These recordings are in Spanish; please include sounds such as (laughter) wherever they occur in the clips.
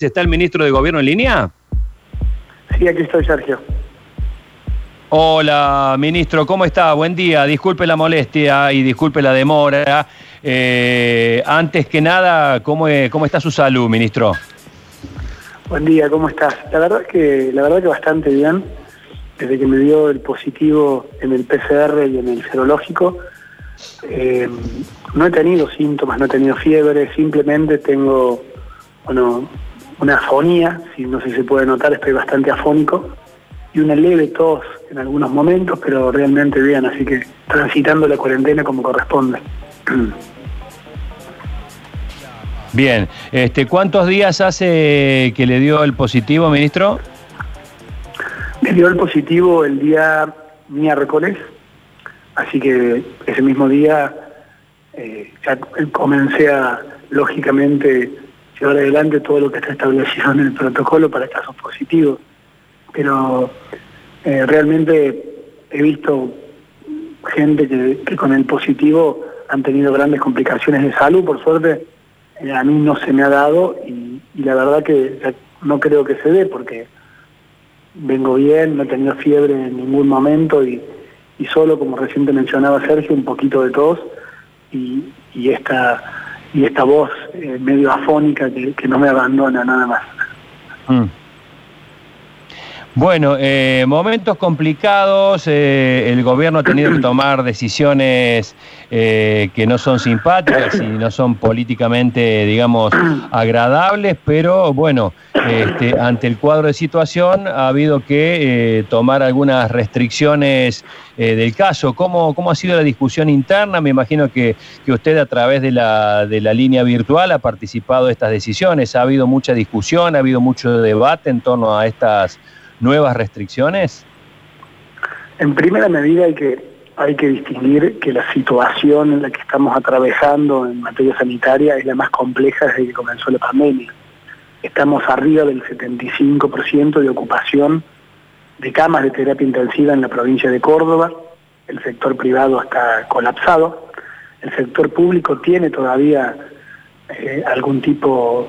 ¿Está el ministro de Gobierno en línea? Sí, aquí estoy, Sergio. Hola, ministro, ¿cómo está? Buen día. Disculpe la molestia y disculpe la demora. Eh, antes que nada, ¿cómo, ¿cómo está su salud, ministro? Buen día, ¿cómo estás? La verdad que, la verdad que bastante bien. Desde que me dio el positivo en el PCR y en el serológico, eh, no he tenido síntomas, no he tenido fiebre, simplemente tengo, bueno, una afonía, si no sé si se puede notar, estoy bastante afónico, y una leve tos en algunos momentos, pero realmente bien, así que transitando la cuarentena como corresponde. (clears throat) Bien, este, ¿cuántos días hace que le dio el positivo, ministro? Me dio el positivo el día miércoles, así que ese mismo día eh, ya comencé a, lógicamente, llevar adelante todo lo que está establecido en el protocolo para casos positivos. Pero eh, realmente he visto gente que, con el positivo han tenido grandes complicaciones de salud, por suerte eh, a mí no se me ha dado y, la verdad que no creo que se dé porque vengo bien, no he tenido fiebre en ningún momento y, solo, como reciente mencionaba Sergio, un poquito de tos y, y esta y esta voz eh, medio afónica que, no me abandona nada más. Mm. Bueno, eh, momentos complicados, eh, el gobierno ha tenido que tomar decisiones eh, que no son simpáticas y no son políticamente, digamos, agradables, pero bueno, este, ante el cuadro de situación ha habido que tomar algunas restricciones del caso. ¿Cómo, ¿Cómo ha sido la discusión interna? Me imagino que, que usted a través de la, de la línea virtual ha participado de estas decisiones. ¿Ha habido mucha discusión, ha habido mucho debate en torno a estas nuevas restricciones? En primera medida hay que, hay que distinguir que la situación en la que estamos atravesando en materia sanitaria es la más compleja desde que comenzó la pandemia. Estamos arriba del 75% de ocupación de camas de terapia intensiva en la provincia de Córdoba, el sector privado está colapsado, el sector público tiene todavía eh, algún tipo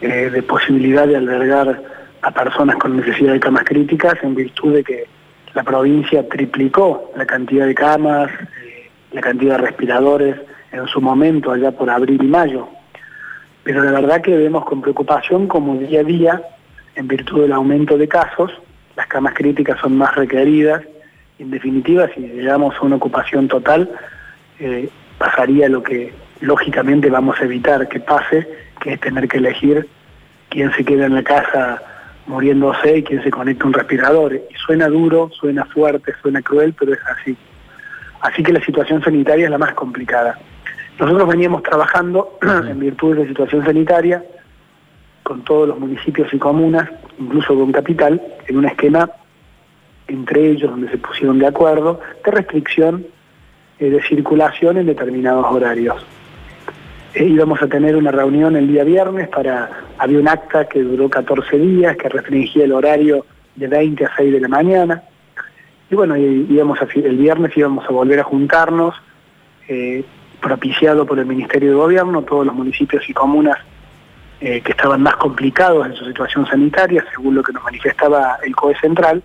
eh, de posibilidad de albergar a personas con necesidad de camas críticas en virtud de que la provincia triplicó la cantidad de camas, eh, la cantidad de respiradores en su momento, allá por abril y mayo. Pero la verdad que vemos con preocupación como día a día, en virtud del aumento de casos, las camas críticas son más requeridas. En definitiva, si llegamos a una ocupación total, eh, pasaría lo que lógicamente vamos a evitar que pase, que es tener que elegir quién se queda en la casa muriéndose y quien se conecta a un respirador. Y suena duro, suena fuerte, suena cruel, pero es así. Así que la situación sanitaria es la más complicada. Nosotros veníamos trabajando (clears throat) en virtud de la situación sanitaria con todos los municipios y comunas, incluso con Capital, en un esquema entre ellos donde se pusieron de acuerdo de restricción eh, de circulación en determinados horarios. Eh, íbamos a tener una reunión el día viernes para, había un acta que duró 14 días, que restringía el horario de 20 a 6 de la mañana. Y bueno, íbamos el viernes íbamos a volver a juntarnos, eh, propiciado por el Ministerio de Gobierno, todos los municipios y comunas eh, que estaban más complicados en su situación sanitaria, según lo que nos manifestaba el COE Central,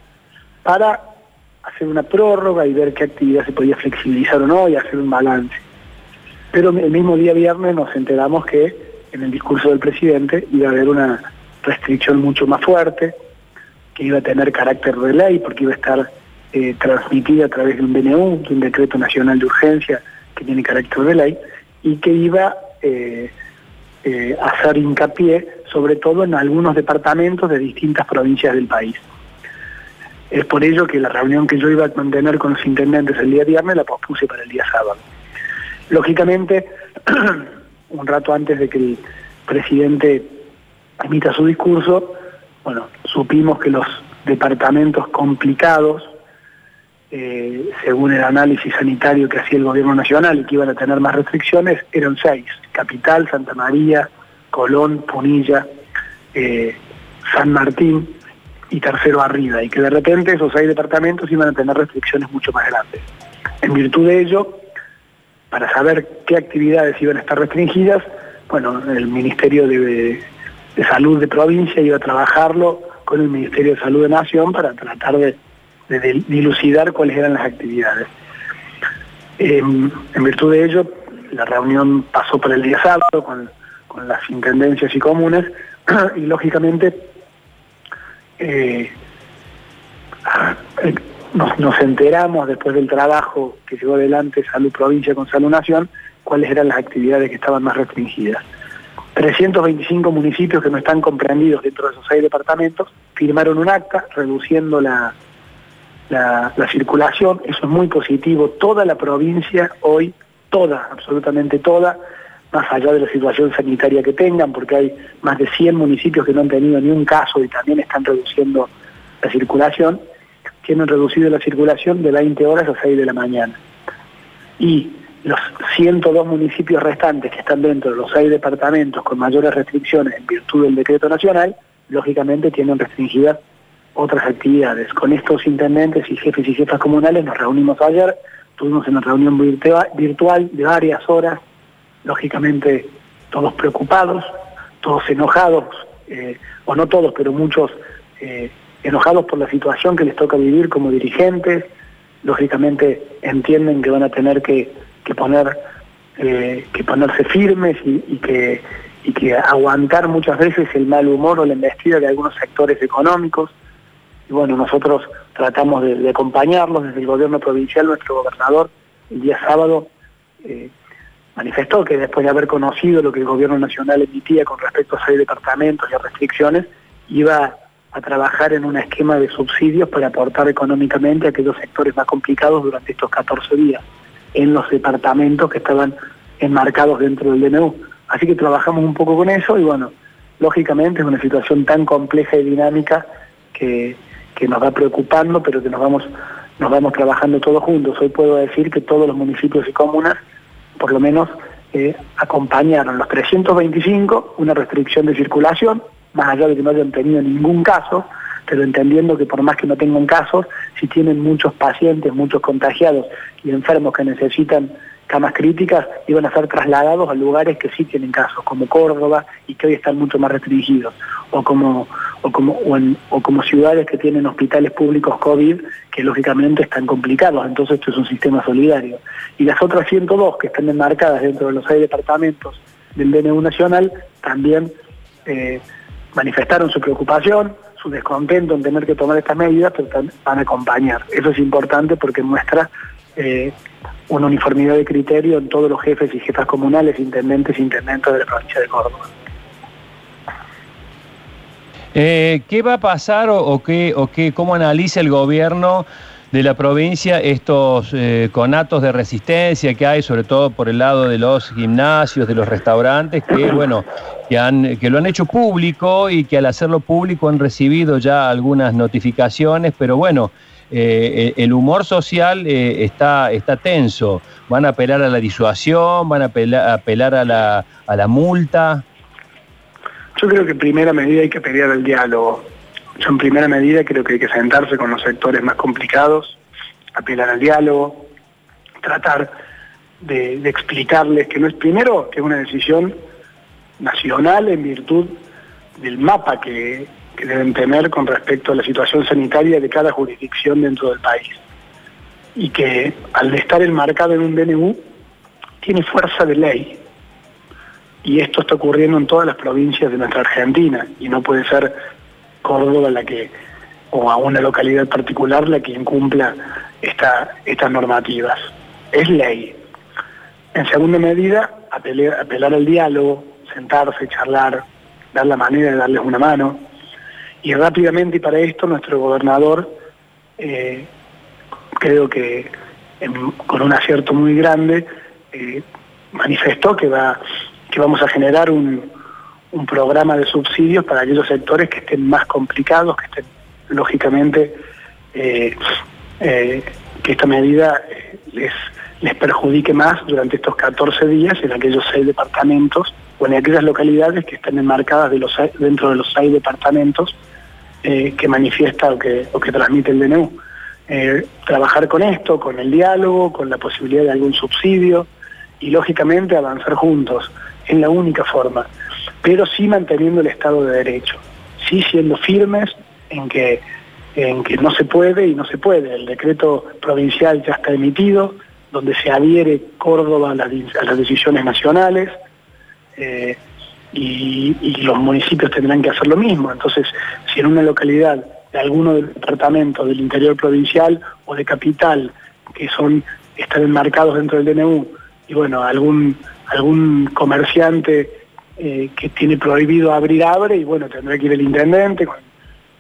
para hacer una prórroga y ver qué actividad se podía flexibilizar o no y hacer un balance. Pero el mismo día viernes nos enteramos que en el discurso del presidente iba a haber una restricción mucho más fuerte, que iba a tener carácter de ley porque iba a estar eh, transmitida a través de un DNU, de un decreto nacional de urgencia que tiene carácter de ley, y que iba eh, eh, a hacer hincapié sobre todo en algunos departamentos de distintas provincias del país. Es por ello que la reunión que yo iba a mantener con los intendentes el día viernes la pospuse para el día sábado. Lógicamente, (clears throat) un rato antes de que el presidente emita su discurso, bueno, supimos que los departamentos complicados, eh, según el análisis sanitario que hacía el gobierno nacional y que iban a tener más restricciones, eran seis. Capital, Santa María, Colón, Punilla, eh, San Martín y Tercero Arriba, y que de repente esos seis departamentos iban a tener restricciones mucho más grandes. En virtud de ello, para saber qué actividades iban a estar restringidas, bueno, el Ministerio de, Salud de provincia iba a trabajarlo con el Ministerio de Salud de Nación para tratar de, dilucidar cuáles eran las actividades. en virtud de ello, la reunión pasó por el día sábado con, las intendencias y comunes (clears throat) y lógicamente eh, nos, enteramos después del trabajo que llevó adelante Salud Provincia con Salud Nación cuáles eran las actividades que estaban más restringidas. 325 municipios que no están comprendidos dentro de esos seis departamentos firmaron un acta reduciendo la, la, circulación, eso es muy positivo, toda la provincia hoy, toda, absolutamente toda, más allá de la situación sanitaria que tengan, porque hay más de 100 municipios que no han tenido ni un caso y también están reduciendo la circulación, tienen reducido la circulación de 20 horas a 6 de la mañana. Y los 102 municipios restantes que están dentro de los seis departamentos con mayores restricciones en virtud del decreto nacional, lógicamente tienen restringidas otras actividades. Con estos intendentes y jefes y jefas comunales nos reunimos ayer, tuvimos una reunión virtual de varias horas, lógicamente todos preocupados, todos enojados, eh, o no todos, pero muchos eh, enojados por la situación que les toca vivir como dirigentes, lógicamente entienden que van a tener que poner eh, que ponerse firmes y, que, y que aguantar muchas veces el mal humor o la embestida de algunos sectores económicos. Y bueno, nosotros tratamos de, acompañarlos desde el gobierno provincial, nuestro gobernador el día sábado eh, manifestó que después de haber conocido lo que el gobierno nacional emitía con respecto a seis departamentos y a restricciones, iba a trabajar en un esquema de subsidios para aportar económicamente a aquellos sectores más complicados durante estos 14 días en los departamentos que estaban enmarcados dentro del DNU. Así que trabajamos un poco con eso y bueno, lógicamente es una situación tan compleja y dinámica que, nos va preocupando, pero que nos vamos, nos vamos trabajando todos juntos. Hoy puedo decir que todos los municipios y comunas, por lo menos, eh, acompañaron los 325 una restricción de circulación, más allá de que no hayan tenido ningún caso, pero entendiendo que por más que no tengan casos, si tienen muchos pacientes, muchos contagiados y enfermos que necesitan camas críticas, iban a ser trasladados a lugares que sí tienen casos, como Córdoba, y que hoy están mucho más restringidos, o como, o como, o como ciudades que tienen hospitales públicos COVID, que lógicamente están complicados, entonces esto es un sistema solidario. Y las otras 102 que están enmarcadas dentro de los seis departamentos del DNU Nacional, también eh, manifestaron su preocupación, su descontento en tener que tomar estas medidas, pero van a acompañar. Eso es importante porque muestra eh, una uniformidad de criterio en todos los jefes y jefas comunales, intendentes e intendentes de la provincia de Córdoba. Eh, ¿Qué va a pasar o, qué, o qué, cómo analiza el gobierno de la provincia estos eh, conatos de resistencia que hay, sobre todo por el lado de los gimnasios, de los restaurantes, que (clears throat) bueno, que, han, que lo han hecho público y que al hacerlo público han recibido ya algunas notificaciones, pero bueno, eh, el humor social eh, está, está tenso. ¿Van a apelar a la disuasión? ¿Van a apelar, a, la, a la multa? Yo creo que en primera medida hay que pelear el diálogo yo en primera medida creo que hay que sentarse con los sectores más complicados, apelar al diálogo, tratar de, explicarles que no es primero que es una decisión nacional en virtud del mapa que, deben tener con respecto a la situación sanitaria de cada jurisdicción dentro del país. Y que al estar enmarcado en un DNU tiene fuerza de ley. Y esto está ocurriendo en todas las provincias de nuestra Argentina y no puede ser Córdoba la que, o a una localidad particular la que incumpla esta, estas normativas. Es ley. En segunda medida, apelar, al diálogo, sentarse, charlar, dar la manera de darles una mano. Y rápidamente, y para esto, nuestro gobernador, eh, creo que con un acierto muy grande, eh, manifestó que, va, que vamos a generar un, un programa de subsidios para aquellos sectores que estén más complicados, que estén lógicamente eh, eh, que esta medida eh, les, perjudique más durante estos 14 días en aquellos seis departamentos o en aquellas localidades que están enmarcadas dentro de los seis departamentos que manifiesta o que, o que transmite el DNU. trabajar con esto, con el diálogo, con la posibilidad de algún subsidio y lógicamente avanzar juntos. Es la única forma pero sí manteniendo el Estado de Derecho, sí siendo firmes en que, en que no se puede y no se puede. El decreto provincial ya está emitido, donde se adhiere Córdoba a las, decisiones nacionales eh, y, los municipios tendrán que hacer lo mismo. Entonces, si en una localidad de alguno de los departamentos del interior provincial o de capital, que son están enmarcados dentro del DNU, y bueno, algún, algún comerciante eh, que tiene prohibido abrir, abre, y bueno, tendrá que ir el intendente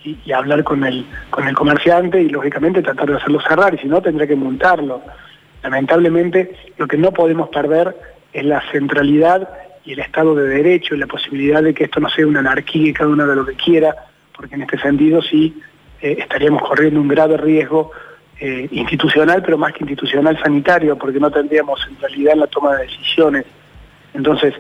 y, hablar con el, con el comerciante y lógicamente tratar de hacerlo cerrar, y si no tendrá que montarlo. Lamentablemente lo que no podemos perder es la centralidad y el Estado de Derecho y la posibilidad de que esto no sea una anarquía y cada uno de lo que quiera, porque en este sentido sí eh, estaríamos corriendo un grave riesgo eh, institucional, pero más que institucional sanitario, porque no tendríamos centralidad en la toma de decisiones. Entonces,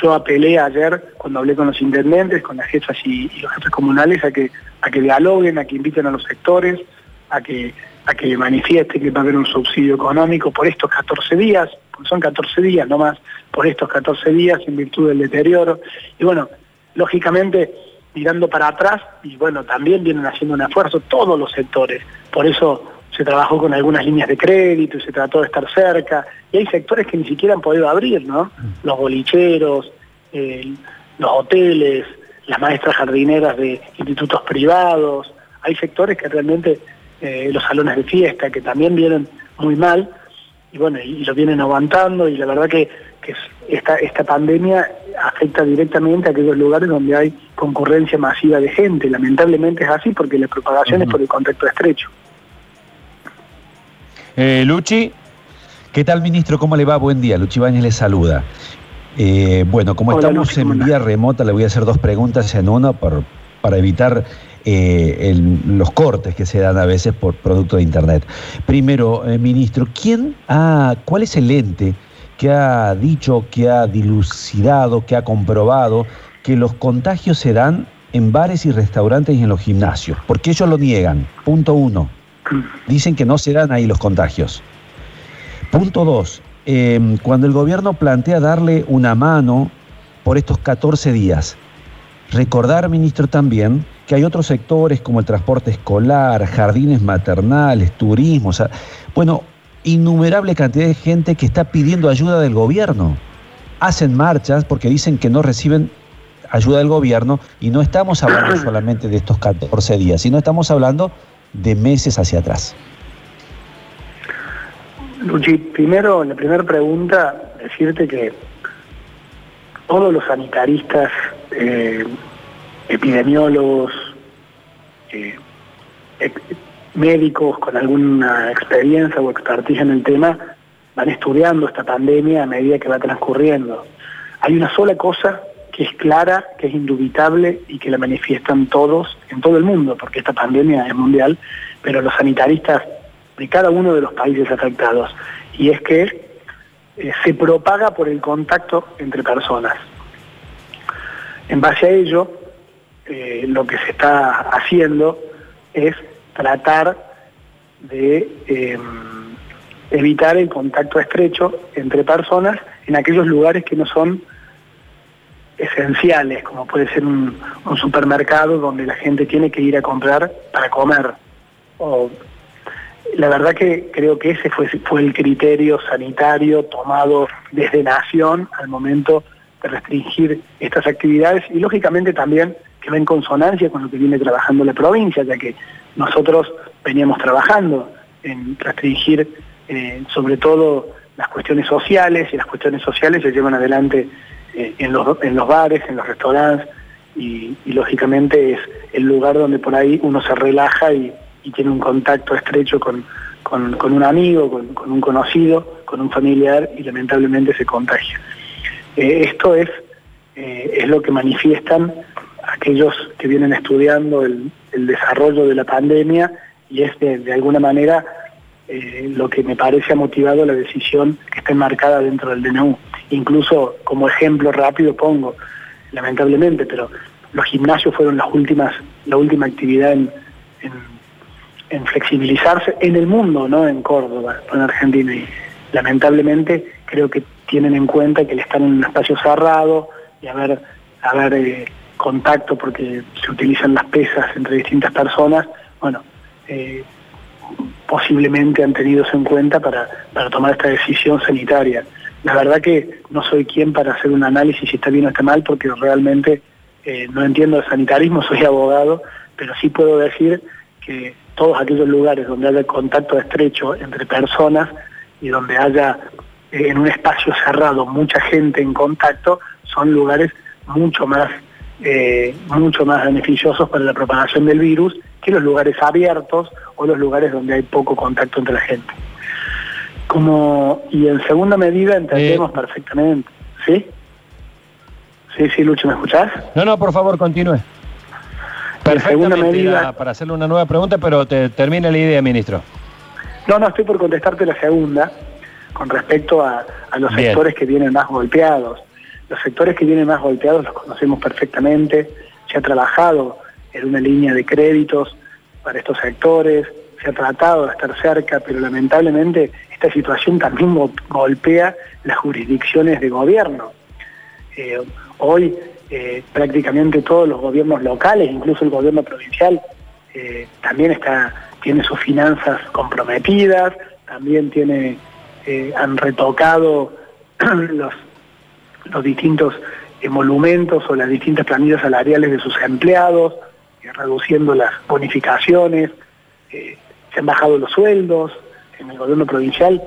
yo apelé ayer, cuando hablé con los intendentes, con las jefas y, los jefes comunales, a que, a que dialoguen, a que inviten a los sectores, a que, a que manifiesten que va a haber un subsidio económico por estos 14 días, porque son 14 días nomás, por estos 14 días en virtud del deterioro. Y bueno, lógicamente mirando para atrás y bueno, también vienen haciendo un esfuerzo todos los sectores. Por eso se trabajó con algunas líneas de crédito y se trató de estar cerca. Y hay sectores que ni siquiera han podido abrir, ¿no? Los bolicheros, los hoteles, las maestras jardineras de institutos privados. Hay sectores que realmente, eh, los salones de fiesta, que también vienen muy mal y bueno, y lo vienen aguantando y la verdad que que esta, esta pandemia afecta directamente a aquellos lugares donde hay concurrencia masiva de gente. Lamentablemente es así porque la propagación es por el contacto estrecho. Eh, Luchi. ¿Qué tal, ministro? ¿Cómo le va? Buen día. Luchi Bañez le saluda. Eh, bueno, como estamos en vía remota, le voy a hacer dos preguntas en una por, para evitar eh, los cortes que se dan a veces por producto de Internet. Primero, ministro, ¿quién ha, ¿cuál es el ente que ha dicho, que ha dilucidado, que ha comprobado que los contagios se dan en bares y restaurantes y en los gimnasios, porque ellos lo niegan. Punto uno. Dicen que no se dan ahí los contagios. Punto dos. Em, cuando el gobierno plantea darle una mano por estos 14 días, recordar, ministro, también que hay otros sectores como el transporte escolar, jardines maternales, turismo, bueno, innumerable cantidad de gente que está pidiendo ayuda del gobierno. Hacen marchas porque dicen que no reciben ayuda del gobierno y no estamos hablando solamente de estos 14 días, sino estamos hablando de meses hacia atrás. Luchi, primero, la primera pregunta, decirte que todos los sanitaristas, eh, epidemiólogos, eh, médicos con alguna experiencia o expertise en el tema van estudiando esta pandemia a medida que va transcurriendo. Hay una sola cosa que es clara, que es indubitable y que la manifiestan todos en todo el mundo, porque esta pandemia es mundial, pero los sanitaristas de cada uno de los países afectados, y es que eh, se propaga por el contacto entre personas. En base a ello, eh, lo que se está haciendo es tratar de em, evitar el contacto estrecho entre personas en aquellos lugares que no son esenciales, como puede ser un, supermercado donde la gente tiene que ir a comprar para comer. la verdad que creo que ese fue, fue el criterio sanitario tomado desde Nación al momento de restringir estas actividades y lógicamente también que va en consonancia con lo que viene trabajando la provincia, ya que nosotros veníamos trabajando en restringir eh, sobre todo las cuestiones sociales y las cuestiones sociales se llevan adelante eh, en, los, en los bares, en los restaurantes y, lógicamente es el lugar donde por ahí uno se relaja y, tiene un contacto estrecho con, un amigo, con, un conocido, con un familiar y lamentablemente se contagia. Eh, esto es, es lo que manifiestan aquellos que vienen estudiando el, desarrollo de la pandemia y es de, alguna manera eh, lo que me parece ha motivado la decisión que está enmarcada dentro del DNU. Incluso como ejemplo rápido pongo, lamentablemente, pero los gimnasios fueron las últimas, la última actividad en, flexibilizarse en el mundo, no en Córdoba, en Argentina. Y lamentablemente creo que tienen en cuenta que el estar en un espacio cerrado y haber haber eh, contacto porque se utilizan las pesas entre distintas personas, bueno, eh, posiblemente han tenido en cuenta para, para tomar esta decisión sanitaria. La verdad que no soy quien para hacer un análisis si está bien o está mal, porque realmente eh, no entiendo de sanitarismo, (laughs) soy abogado, pero sí puedo decir que todos aquellos lugares donde haya contacto estrecho entre personas y donde haya eh, en un espacio cerrado mucha gente en contacto, son lugares mucho más, eh, mucho más beneficiosos para la propagación del virus que los lugares abiertos o los lugares donde hay poco contacto entre la gente. Como, y en segunda medida entendemos eh. perfectamente, ¿sí? Sí, sí, Lucho, ¿me escuchás? No, no, por favor, continúe. Perfectamente, medida, para hacerle una nueva pregunta, pero te, termina la idea, ministro. No, no, estoy por contestarte la segunda, con respecto a, los sectores que vienen más golpeados. Los sectores que vienen más golpeados los conocemos perfectamente, se ha trabajado en una línea de créditos para estos sectores, se ha tratado de estar cerca, pero lamentablemente esta situación también golpea las jurisdicciones de gobierno. Eh, hoy eh, prácticamente todos los gobiernos locales, incluso el gobierno provincial, eh, también está, tiene sus finanzas comprometidas, también tiene, han retocado (clears throat) los, los distintos emolumentos o las distintas planillas salariales de sus empleados, reduciendo las bonificaciones, se han bajado los sueldos, en el gobierno provincial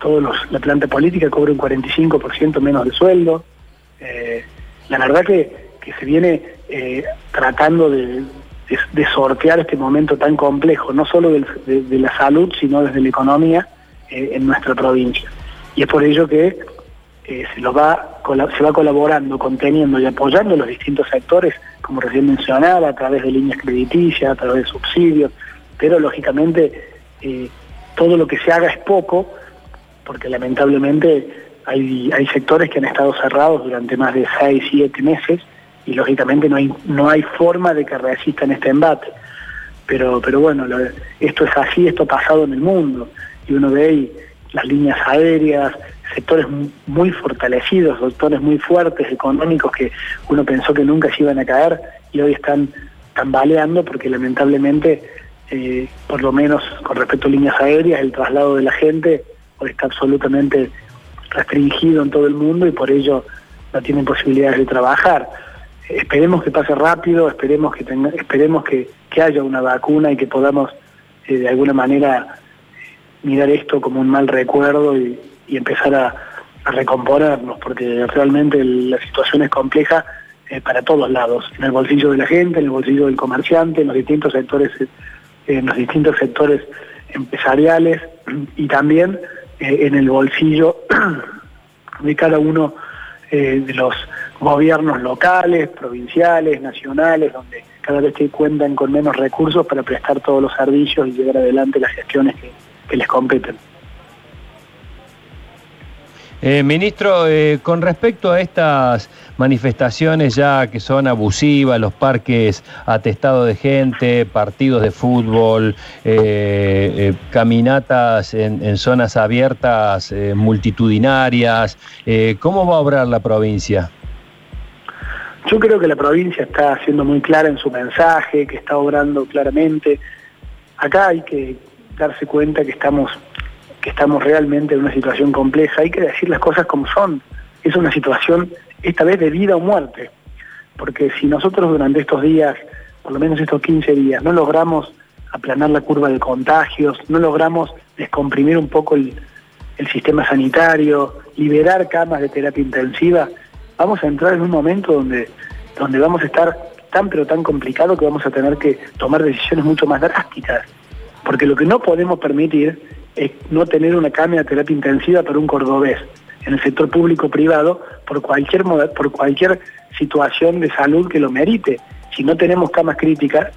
todos la planta política cobra un 45% menos de sueldo. Eh, la verdad que, se viene eh, tratando de, sortear este momento tan complejo, no solo de, la salud, sino desde la economía eh, en nuestra provincia. Y es por ello que se, lo va, se va colaborando, conteniendo y apoyando los distintos sectores, como recién mencionaba, a través de líneas crediticias, a través de subsidios, pero lógicamente todo lo que se haga es poco, porque lamentablemente hay, hay sectores que han estado cerrados durante más de 6, 7 meses y lógicamente no hay, no hay forma de que resistan este embate. Pero, pero bueno, esto es así, esto ha pasado en el mundo y uno ve ahí las líneas aéreas, sectores muy fortalecidos, sectores muy fuertes, económicos que uno pensó que nunca se iban a caer y hoy están tambaleando porque lamentablemente eh, por lo menos con respecto a líneas aéreas, el traslado de la gente está absolutamente restringido en todo el mundo y por ello no tienen posibilidades de trabajar. Esperemos que pase rápido, esperemos que esperemos que, haya una vacuna y que podamos eh, de alguna manera mirar esto como un mal recuerdo y, empezar a, recomponernos, porque realmente la situación es compleja eh, para todos lados, en el bolsillo de la gente, en el bolsillo del comerciante, en los distintos sectores en los distintos sectores empresariales y también eh, en el bolsillo (clears throat) de cada uno eh, de los gobiernos locales, provinciales, nacionales, donde cada vez que cuentan con menos recursos para prestar todos los servicios y llevar adelante las gestiones que les competen. Eh, ministro, eh, con respecto a estas manifestaciones ya que son abusivas, los parques atestados de gente, partidos de fútbol, eh, caminatas en, zonas abiertas multitudinarias, ¿cómo va a obrar la provincia? Yo creo que la provincia está siendo muy clara en su mensaje, que está obrando claramente. Acá hay que darse cuenta que estamos estamos realmente en una situación compleja, hay que decir las cosas como son. Es una situación, esta vez de vida o muerte, porque si nosotros durante estos días, por lo menos estos 15 días, no logramos aplanar la curva de contagios, no logramos descomprimir un poco el, sistema sanitario, liberar camas de terapia intensiva, vamos a entrar en un momento donde, donde vamos a estar tan pero tan complicado que vamos a tener que tomar decisiones mucho más drásticas. Porque lo que no podemos permitir es no tener una cama de terapia intensiva para un cordobés en el sector público-privado por cualquier, por cualquier situación de salud que lo merite. Si no tenemos camas críticas,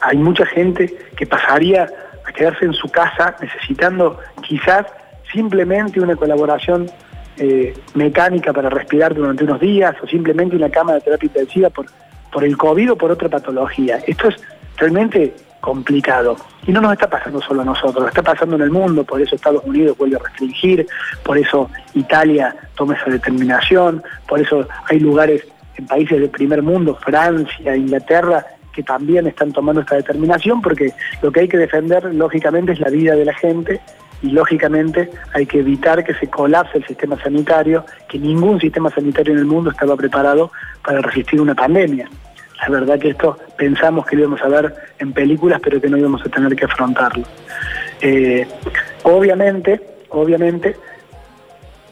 hay mucha gente que pasaría a quedarse en su casa necesitando quizás simplemente una colaboración eh, mecánica para respirar durante unos días o simplemente una cama de terapia intensiva por, por el COVID o por otra patología. Esto es realmente complicado. Y no nos está pasando solo a nosotros, está pasando en el mundo, por eso Estados Unidos vuelve a restringir, por eso Italia toma esa determinación, por eso hay lugares en países del primer mundo, Francia, Inglaterra, que también están tomando esta determinación, porque lo que hay que defender, lógicamente, es la vida de la gente y lógicamente hay que evitar que se colapse el sistema sanitario, que ningún sistema sanitario en el mundo estaba preparado para resistir una pandemia. La verdad que esto pensamos que íbamos a ver en películas, pero que no íbamos a tener que afrontarlo. Eh, obviamente, obviamente,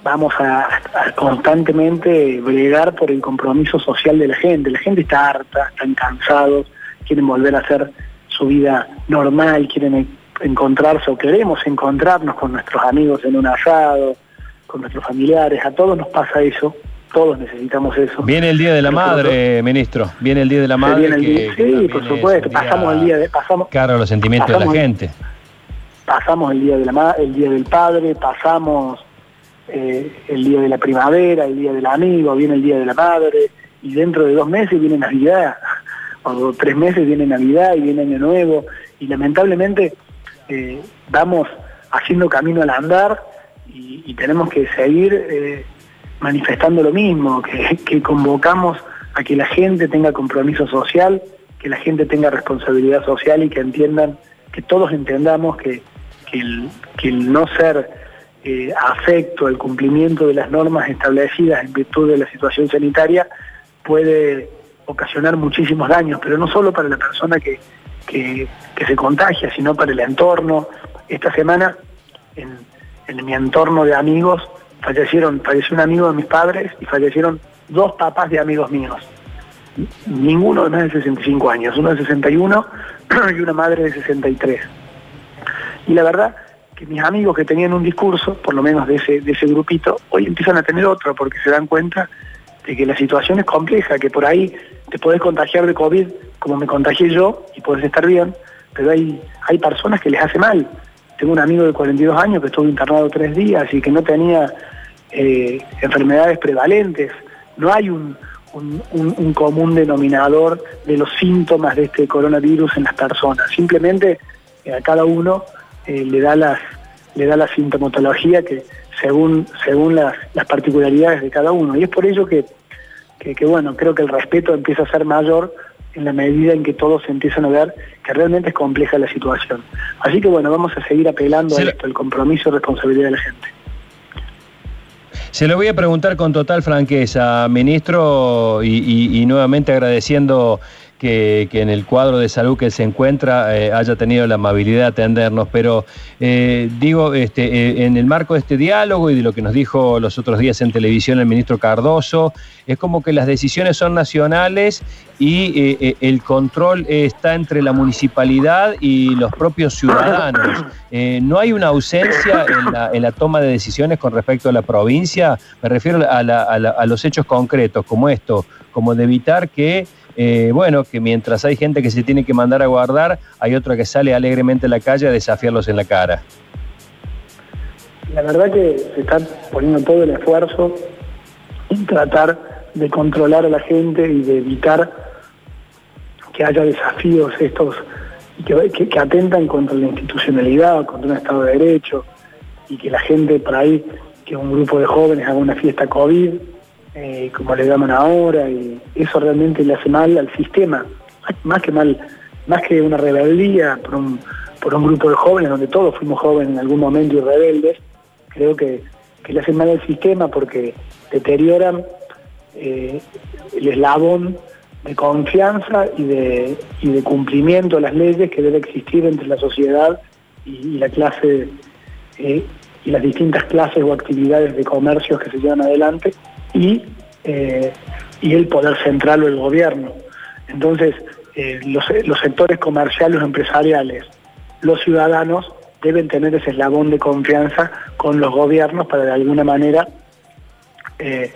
vamos a, constantemente bregar por el compromiso social de la gente. La gente está harta, están cansados, quieren volver a hacer su vida normal, quieren encontrarse o queremos encontrarnos con nuestros amigos en un asado, con nuestros familiares, a todos nos pasa eso, todos necesitamos eso. Viene el Día de la Madre, ministro, viene el Día de la Madre. sí, por supuesto, pasamos el día de... Pasamos, claro, los sentimientos de la gente. Pasamos el Día, de la, el día del Padre, pasamos eh, el Día de la Primavera, el Día del Amigo, viene el Día de la Madre, y dentro de dos meses viene Navidad, (laughs) o tres meses viene Navidad y viene Año Nuevo, y lamentablemente eh, vamos haciendo camino al andar y, tenemos que seguir eh, manifestando lo mismo, que, convocamos a que la gente tenga compromiso social, que la gente tenga responsabilidad social y que entiendan, que todos entendamos que, el, no ser eh, afecto al cumplimiento de las normas establecidas en virtud de la situación sanitaria puede ocasionar muchísimos daños, pero no solo para la persona que, que, se contagia, sino para el entorno. Esta semana, en, mi entorno de amigos, fallecieron, falleció un amigo de mis padres y fallecieron dos papás de amigos míos. Ninguno de más de 65 años, uno de 61 (clears throat) y una madre de 63. Y la verdad que mis amigos que tenían un discurso, por lo menos de ese, de ese grupito, hoy empiezan a tener otro porque se dan cuenta de que la situación es compleja, que por ahí te podés contagiar de COVID como me contagié yo y podés estar bien, pero hay, hay personas que les hace mal. Tengo un amigo de 42 años que estuvo internado tres días y que no tenía eh, enfermedades prevalentes. No hay un, común denominador de los síntomas de este coronavirus en las personas. Simplemente eh, a cada uno eh, le, da las, le da la sintomatología que según, según las, particularidades de cada uno. Y es por ello que que, bueno, creo que el respeto empieza a ser mayor en la medida en que todos empiezan a ver que realmente es compleja la situación. Así que bueno, vamos a seguir apelando a esto, el compromiso y responsabilidad de la gente. Se lo voy a preguntar con total franqueza, ministro, y nuevamente agradeciendo que, en el cuadro de salud que se encuentra eh, haya tenido la amabilidad de atendernos, pero eh, digo, este, eh, en el marco de este diálogo y de lo que nos dijo los otros días en televisión el ministro Cardoso, es como que las decisiones son nacionales y el control está entre la municipalidad y los propios ciudadanos. ¿No hay una ausencia en la, toma de decisiones con respecto a la provincia? Me refiero a los hechos concretos como esto, como de evitar que eh, bueno, que mientras hay gente que se tiene que mandar a guardar, hay otra que sale alegremente a la calle a desafiarlos en la cara. La verdad que se está poniendo todo el esfuerzo en tratar de controlar a la gente y de evitar que haya desafíos estos que, que atentan contra la institucionalidad, contra un Estado de Derecho, y que la gente por ahí, que un grupo de jóvenes haga una fiesta COVID, eh, como le llaman ahora, y eso realmente le hace mal al sistema, más que mal, más que una rebeldía por un, por un grupo de jóvenes, donde todos fuimos jóvenes en algún momento y rebeldes, creo que, le hacen mal al sistema porque deterioran eh, el eslabón de confianza y de, y de cumplimiento de las leyes que debe existir entre la sociedad y, la clase eh, y las distintas clases o actividades de comercios que se llevan adelante y, eh, y el poder central o el gobierno. Entonces, eh, los, sectores comerciales empresariales, los ciudadanos deben tener ese eslabón de confianza con los gobiernos para de alguna manera eh,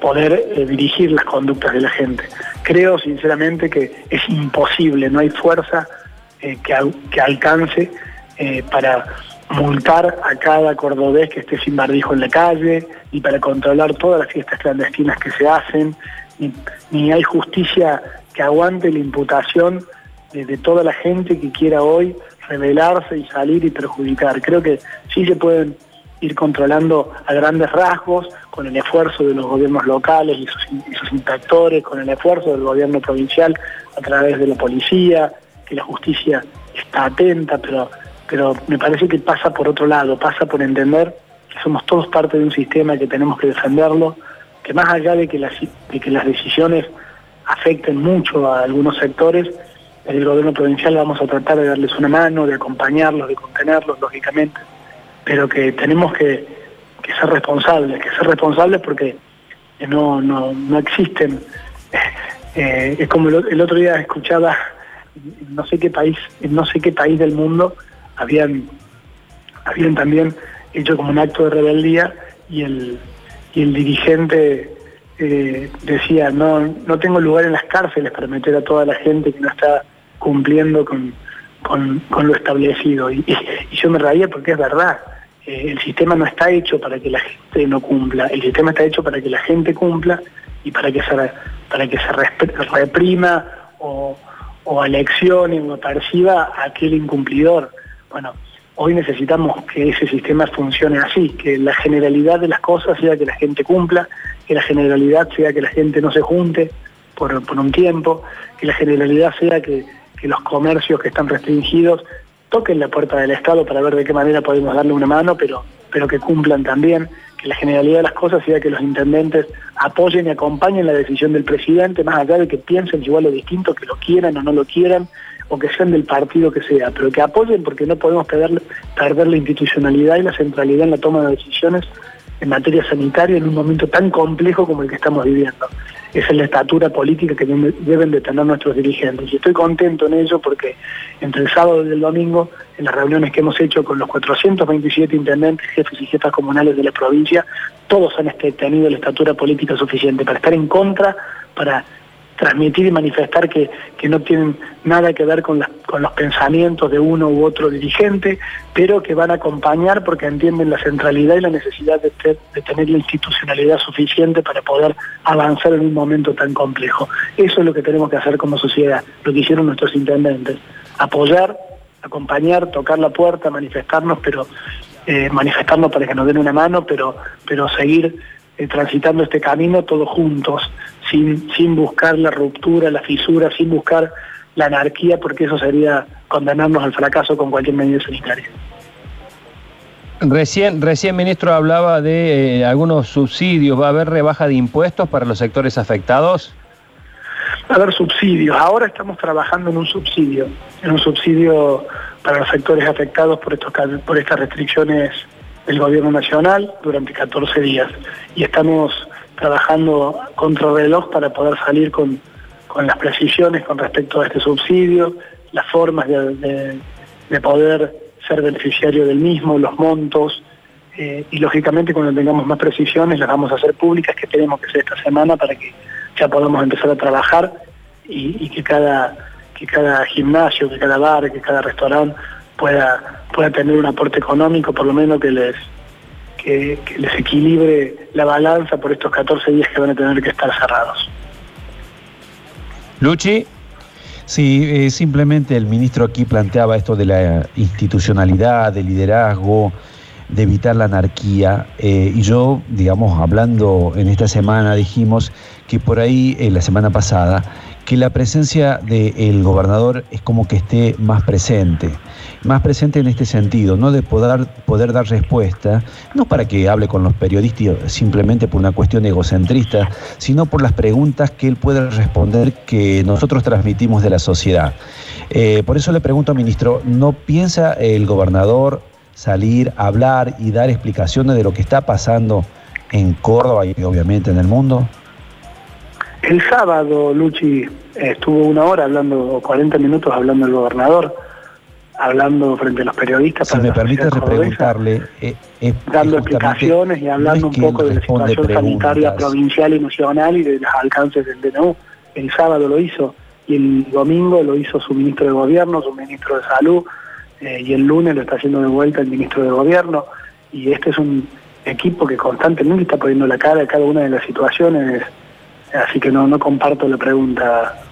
poder dirigir las conductas de la gente. Creo sinceramente que es imposible, no hay fuerza que, que, alcance para multar a cada cordobés que esté sin barbijo en la calle, y para controlar todas las fiestas clandestinas que se hacen, ni, hay justicia que aguante la imputación de, toda la gente que quiera hoy rebelarse y salir y perjudicar. Creo que sí se pueden ir controlando a grandes rasgos, con el esfuerzo de los gobiernos locales y sus, inspectores, con el esfuerzo del gobierno provincial a través de la policía, que la justicia está atenta, pero, pero me parece que pasa por otro lado, pasa por entender que somos todos parte de un sistema que tenemos que defenderlo, que más allá de que las, que las decisiones afecten mucho a algunos sectores, el gobierno provincial vamos a tratar de darles una mano, de acompañarlos, de contenerlos, lógicamente, pero que tenemos que, ser responsables, que ser responsables porque no, no, no existen. (laughs) Eh, es como el, otro día escuchaba, no sé qué país, en no sé qué país del mundo habían, habían también hecho como un acto de rebeldía y el, y el dirigente eh, decía, no, no tengo lugar en las cárceles para meter a toda la gente que no está cumpliendo con, con, lo establecido. Y, yo me reía porque es verdad, eh, el sistema no está hecho para que la gente no cumpla, el sistema está hecho para que la gente cumpla y para que se, para que se reprima o, o aleccione o perciba a aquel incumplidor. Bueno, hoy necesitamos que ese sistema funcione así, que la generalidad de las cosas sea que la gente cumpla, que la generalidad sea que la gente no se junte por, un tiempo, que la generalidad sea que que los comercios que están restringidos toquen la puerta del Estado para ver de qué manera podemos darle una mano, pero, pero que cumplan también, que la generalidad de las cosas sea que los intendentes apoyen y acompañen la decisión del presidente, más allá de que piensen igual o distinto, que lo quieran o no lo quieran, o que sean del partido que sea, pero que apoyen porque no podemos perder, perder la institucionalidad y la centralidad en la toma de decisiones en materia sanitaria en un momento tan complejo como el que estamos viviendo esa es la estatura política que deben de tener nuestros dirigentes. Y estoy contento en ello porque entre el sábado y el domingo, en las reuniones que hemos hecho con los 427 intendentes, jefes y jefas comunales de la provincia, todos han este, tenido la estatura política suficiente para estar en contra, para transmitir y manifestar que, no tienen nada que ver con, con los pensamientos de uno u otro dirigente, pero que van a acompañar porque entienden la centralidad y la necesidad de, de tener la institucionalidad suficiente para poder avanzar en un momento tan complejo. Eso es lo que tenemos que hacer como sociedad, lo que hicieron nuestros intendentes, apoyar, acompañar, tocar la puerta, manifestarnos, pero eh, manifestarnos para que nos den una mano, pero, pero seguir eh, transitando este camino todos juntos, sin, sin buscar la ruptura, la fisura, sin buscar la anarquía, porque eso sería condenarnos al fracaso con cualquier medida sanitaria. Recién, recién ministro hablaba de eh, algunos subsidios. ¿Va a haber rebaja de impuestos para los sectores afectados? Va a haber subsidios. Ahora estamos trabajando en un subsidio, en un subsidio para los sectores afectados por, estos, por estas restricciones del gobierno nacional durante 14 días. Y estamos trabajando contra reloj para poder salir con, las precisiones con respecto a este subsidio, las formas de, poder ser beneficiario del mismo, los montos, eh, y lógicamente cuando tengamos más precisiones las vamos a hacer públicas, que tenemos que hacer esta semana para que ya podamos empezar a trabajar y, que, cada, que cada gimnasio, que cada bar, que cada restaurante pueda, pueda tener un aporte económico, por lo menos que les, que, les equilibre la balanza por estos 14 días que van a tener que estar cerrados. Luchi. Sí, eh, simplemente el ministro aquí planteaba esto de la institucionalidad, de liderazgo, de evitar la anarquía. Eh, y yo, digamos, hablando en esta semana, dijimos que por ahí, en la semana pasada, que la presencia del gobernador es como que esté más presente, más presente en este sentido, no de poder, poder dar respuesta, no para que hable con los periodistas simplemente por una cuestión egocentrista, sino por las preguntas que él puede responder que nosotros transmitimos de la sociedad. Eh, por eso le pregunto, ministro, ¿no piensa el gobernador salir, hablar y dar explicaciones de lo que está pasando en Córdoba y obviamente en el mundo? El sábado, Luchi, estuvo una hora hablando, 40 minutos hablando el gobernador, hablando frente a los periodistas. Si me permite repreguntarle, eh, dando explicaciones y hablando un poco de la situación sanitaria provincial y nacional y de los alcances del DNU. El sábado lo hizo y el domingo lo hizo su ministro de Gobierno, su ministro de Salud, eh, y el lunes lo está haciendo de vuelta el ministro de Gobierno. Y este es un equipo que constantemente está poniendo la cara a cada una de las situaciones así que no, no comparto la pregunta.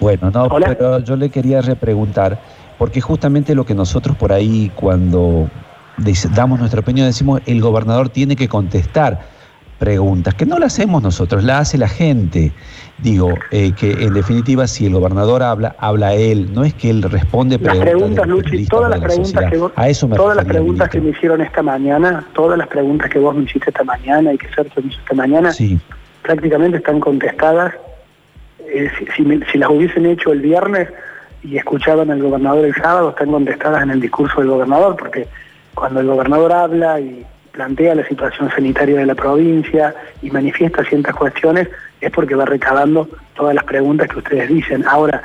Bueno, no, pero yo le quería repreguntar, porque justamente lo que nosotros por ahí cuando damos nuestra opinión, decimos el gobernador tiene que contestar preguntas, que no las hacemos nosotros, la hace la gente. Digo, eh, que en definitiva, si el gobernador habla, habla él, no es que él responde preguntas. Las preguntas, Luchi, todas las preguntas que vos, a eso me todas las preguntas que me hicieron esta mañana, todas las preguntas que vos me hiciste esta mañana y que Sergio me hizo esta mañana, prácticamente están contestadas. Eh, si, las hubiesen hecho el viernes y escuchaban al gobernador el sábado, están contestadas en el discurso del gobernador, porque cuando el gobernador habla y plantea la situación sanitaria de la provincia y manifiesta ciertas cuestiones, es porque va recabando todas las preguntas que ustedes dicen. Ahora,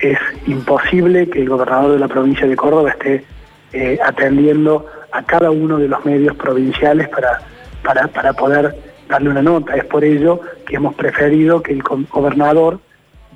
es imposible que el gobernador de la provincia de Córdoba esté eh, atendiendo a cada uno de los medios provinciales para, para, para poder darle una nota. Es por ello que hemos preferido que el gobernador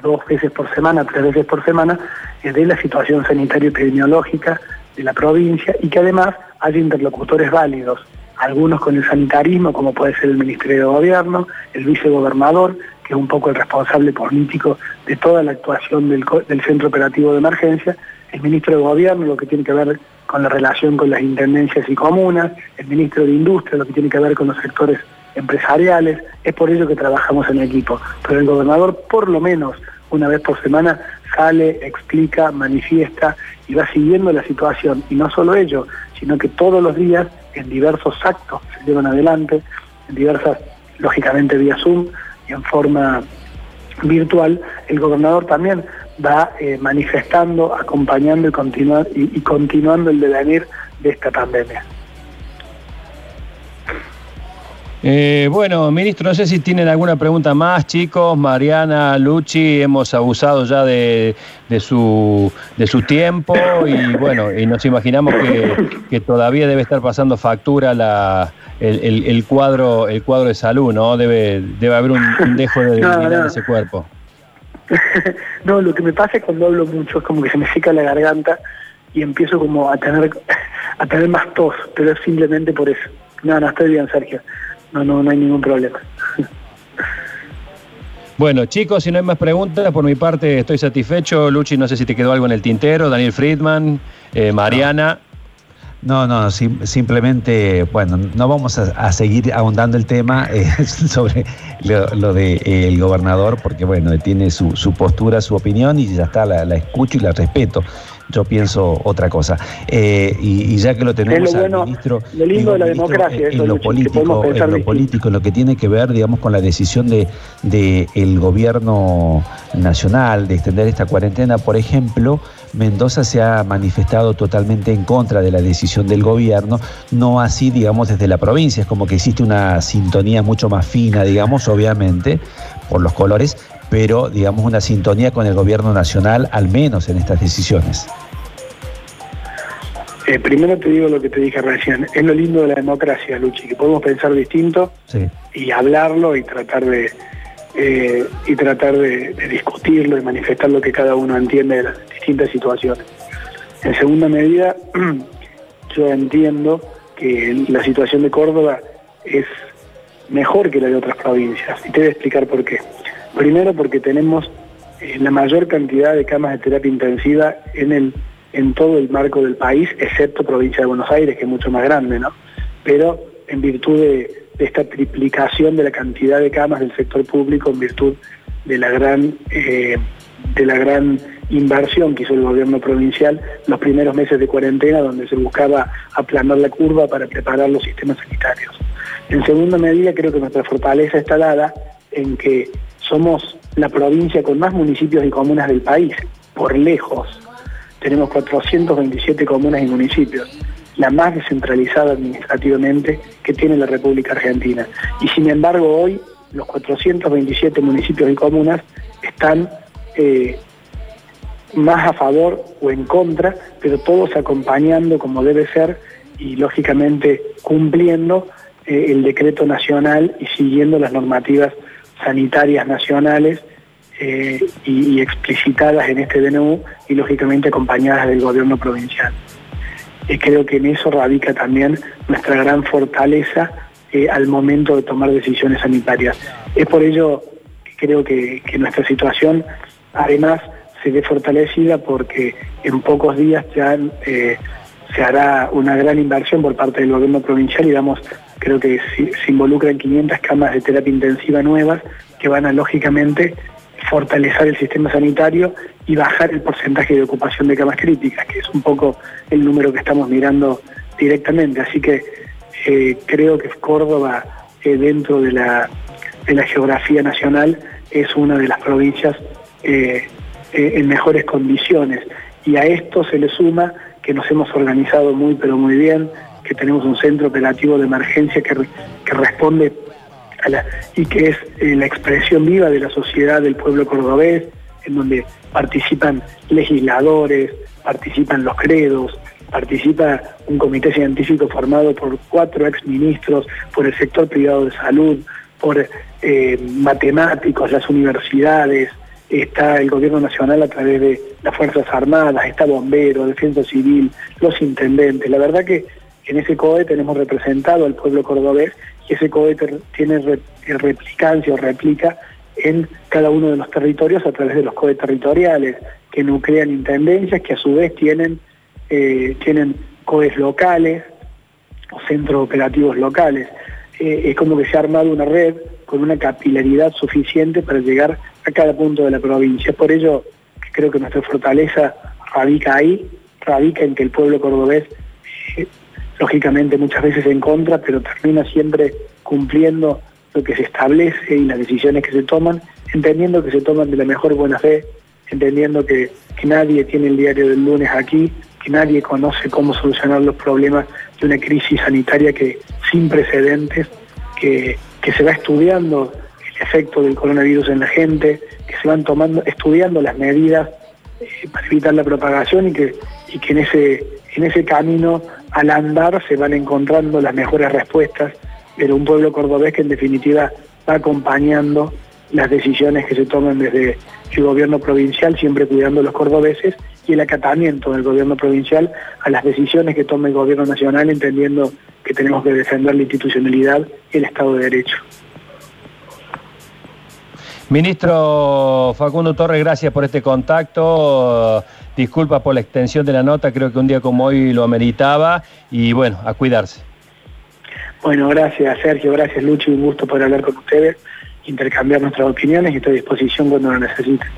dos veces por semana, tres veces por semana, eh, dé la situación sanitaria epidemiológica de la provincia y que además haya interlocutores válidos, algunos con el sanitarismo, como puede ser el Ministerio de Gobierno, el vicegobernador, que es un poco el responsable político de toda la actuación del, Centro Operativo de Emergencia, el Ministro de Gobierno, lo que tiene que ver con la relación con las intendencias y comunas, el Ministro de Industria, lo que tiene que ver con los sectores empresariales, es por ello que trabajamos en equipo. Pero el gobernador, por lo menos una vez por semana, sale, explica, manifiesta y va siguiendo la situación. Y no solo ello, sino que todos los días en diversos actos se llevan adelante, en diversas, lógicamente vía Zoom y en forma virtual, el gobernador también va eh, manifestando, acompañando y, y continuando el devenir de esta pandemia. Eh, bueno, ministro, no sé si tienen alguna pregunta más, chicos. Mariana, Luchi, hemos abusado ya de, su, de su tiempo y bueno, y nos imaginamos que, todavía debe estar pasando factura la, el, cuadro, el cuadro de salud, ¿no? Debe, debe haber un, dejo de (laughs) debilidad en ese cuerpo. (laughs) no, lo que me pasa es cuando hablo mucho es como que se me seca la garganta y empiezo como a tener, (laughs) a tener más tos, pero es simplemente por eso. No, no, estoy bien, Sergio no, no, no hay ningún problema. Bueno, chicos, si no hay más preguntas, por mi parte estoy satisfecho. Luchi, no sé si te quedó algo en el tintero. Daniel Friedman, eh, Mariana. No, no, simplemente, bueno, no vamos a, seguir ahondando el tema eh, (laughs) sobre lo, del de, gobernador, porque bueno, tiene su, su, postura, su opinión y ya está, la, la escucho y la respeto yo pienso otra cosa. Eh, y, ya que lo tenemos al ministro, lo lindo de la democracia, en, lo político, en lo político, en lo que tiene que ver, digamos, con la decisión de, de el gobierno nacional de extender esta cuarentena, por ejemplo, Mendoza se ha manifestado totalmente en contra de la decisión del gobierno, no así, digamos, desde la provincia, es como que existe una sintonía mucho más fina, digamos, obviamente, por los colores, pero digamos una sintonía con el gobierno nacional, al menos en estas decisiones. Eh, primero te digo lo que te dije recién, es lo lindo de la democracia, Luchi, que podemos pensar distinto y hablarlo y tratar de eh, y tratar de, discutirlo y manifestar lo que cada uno entiende de las distintas situaciones. En segunda medida, (clears throat) yo entiendo que la situación de Córdoba es mejor que la de otras provincias y te voy a explicar por qué. Primero porque tenemos eh, la mayor cantidad de camas de terapia intensiva en, el, en todo el marco del país, excepto provincia de Buenos Aires, que es mucho más grande, ¿no? Pero en virtud de, esta triplicación de la cantidad de camas del sector público, en virtud de la gran, eh, de la gran inversión que hizo el gobierno provincial los primeros meses de cuarentena, donde se buscaba aplanar la curva para preparar los sistemas sanitarios. En segunda medida, creo que nuestra fortaleza está dada en que somos la provincia con más municipios y comunas del país, por lejos. Tenemos 427 comunas y municipios, la más descentralizada administrativamente que tiene la República Argentina. Y sin embargo hoy los 427 municipios y comunas están eh, más a favor o en contra, pero todos acompañando como debe ser y lógicamente cumpliendo eh, el decreto nacional y siguiendo las normativas sanitarias nacionales eh, y, explicitadas en este DNU y lógicamente acompañadas del gobierno provincial. Y creo que en eso radica también nuestra gran fortaleza eh, al momento de tomar decisiones sanitarias. Es por ello que creo que, nuestra situación además se ve fortalecida porque en pocos días ya eh, se hará una gran inversión por parte del gobierno provincial y damos, creo que se, involucran 500 camas de terapia intensiva nuevas que van a lógicamente fortalecer el sistema sanitario y bajar el porcentaje de ocupación de camas críticas, que es un poco el número que estamos mirando directamente. Así que eh, creo que Córdoba, eh, dentro de la, de la, geografía nacional, es una de las provincias eh, en mejores condiciones. Y a esto se le suma que nos hemos organizado muy pero muy bien, que tenemos un centro operativo de emergencia que, responde a la, y que es eh, la expresión viva de la sociedad del pueblo cordobés, en donde participan legisladores, participan los credos, participa un comité científico formado por cuatro exministros, por el sector privado de salud, por eh, matemáticos, las universidades, está el gobierno nacional a través de las Fuerzas Armadas, está Bombero, Defensa Civil, los intendentes. La verdad que en ese COE tenemos representado al pueblo cordobés y ese COE tiene replicancia o replica en cada uno de los territorios a través de los COE territoriales, que nuclean intendencias, que a su vez tienen, eh, tienen COEs locales o centros operativos locales. Eh, es como que se ha armado una red con una capilaridad suficiente para llegar a cada punto de la provincia. Por ello, creo que nuestra fortaleza radica ahí, radica en que el pueblo cordobés, eh, lógicamente muchas veces en contra, pero termina siempre cumpliendo lo que se establece y las decisiones que se toman, entendiendo que se toman de la mejor buena fe, entendiendo que, que nadie tiene el diario del lunes aquí, que nadie conoce cómo solucionar los problemas de una crisis sanitaria que sin precedentes, que, que se va estudiando efecto del coronavirus en la gente, que se van tomando, estudiando las medidas eh, para evitar la propagación y que, y que en, ese, en ese camino, al andar, se van encontrando las mejores respuestas, pero un pueblo cordobés que en definitiva va acompañando las decisiones que se toman desde el gobierno provincial, siempre cuidando a los cordobeses, y el acatamiento del gobierno provincial a las decisiones que toma el gobierno nacional, entendiendo que tenemos que defender la institucionalidad y el Estado de Derecho. Ministro Facundo Torres, gracias por este contacto. Disculpa por la extensión de la nota, creo que un día como hoy lo ameritaba y bueno, a cuidarse. Bueno, gracias Sergio, gracias Lucho, un gusto poder hablar con ustedes, intercambiar nuestras opiniones y estoy a disposición cuando lo necesiten.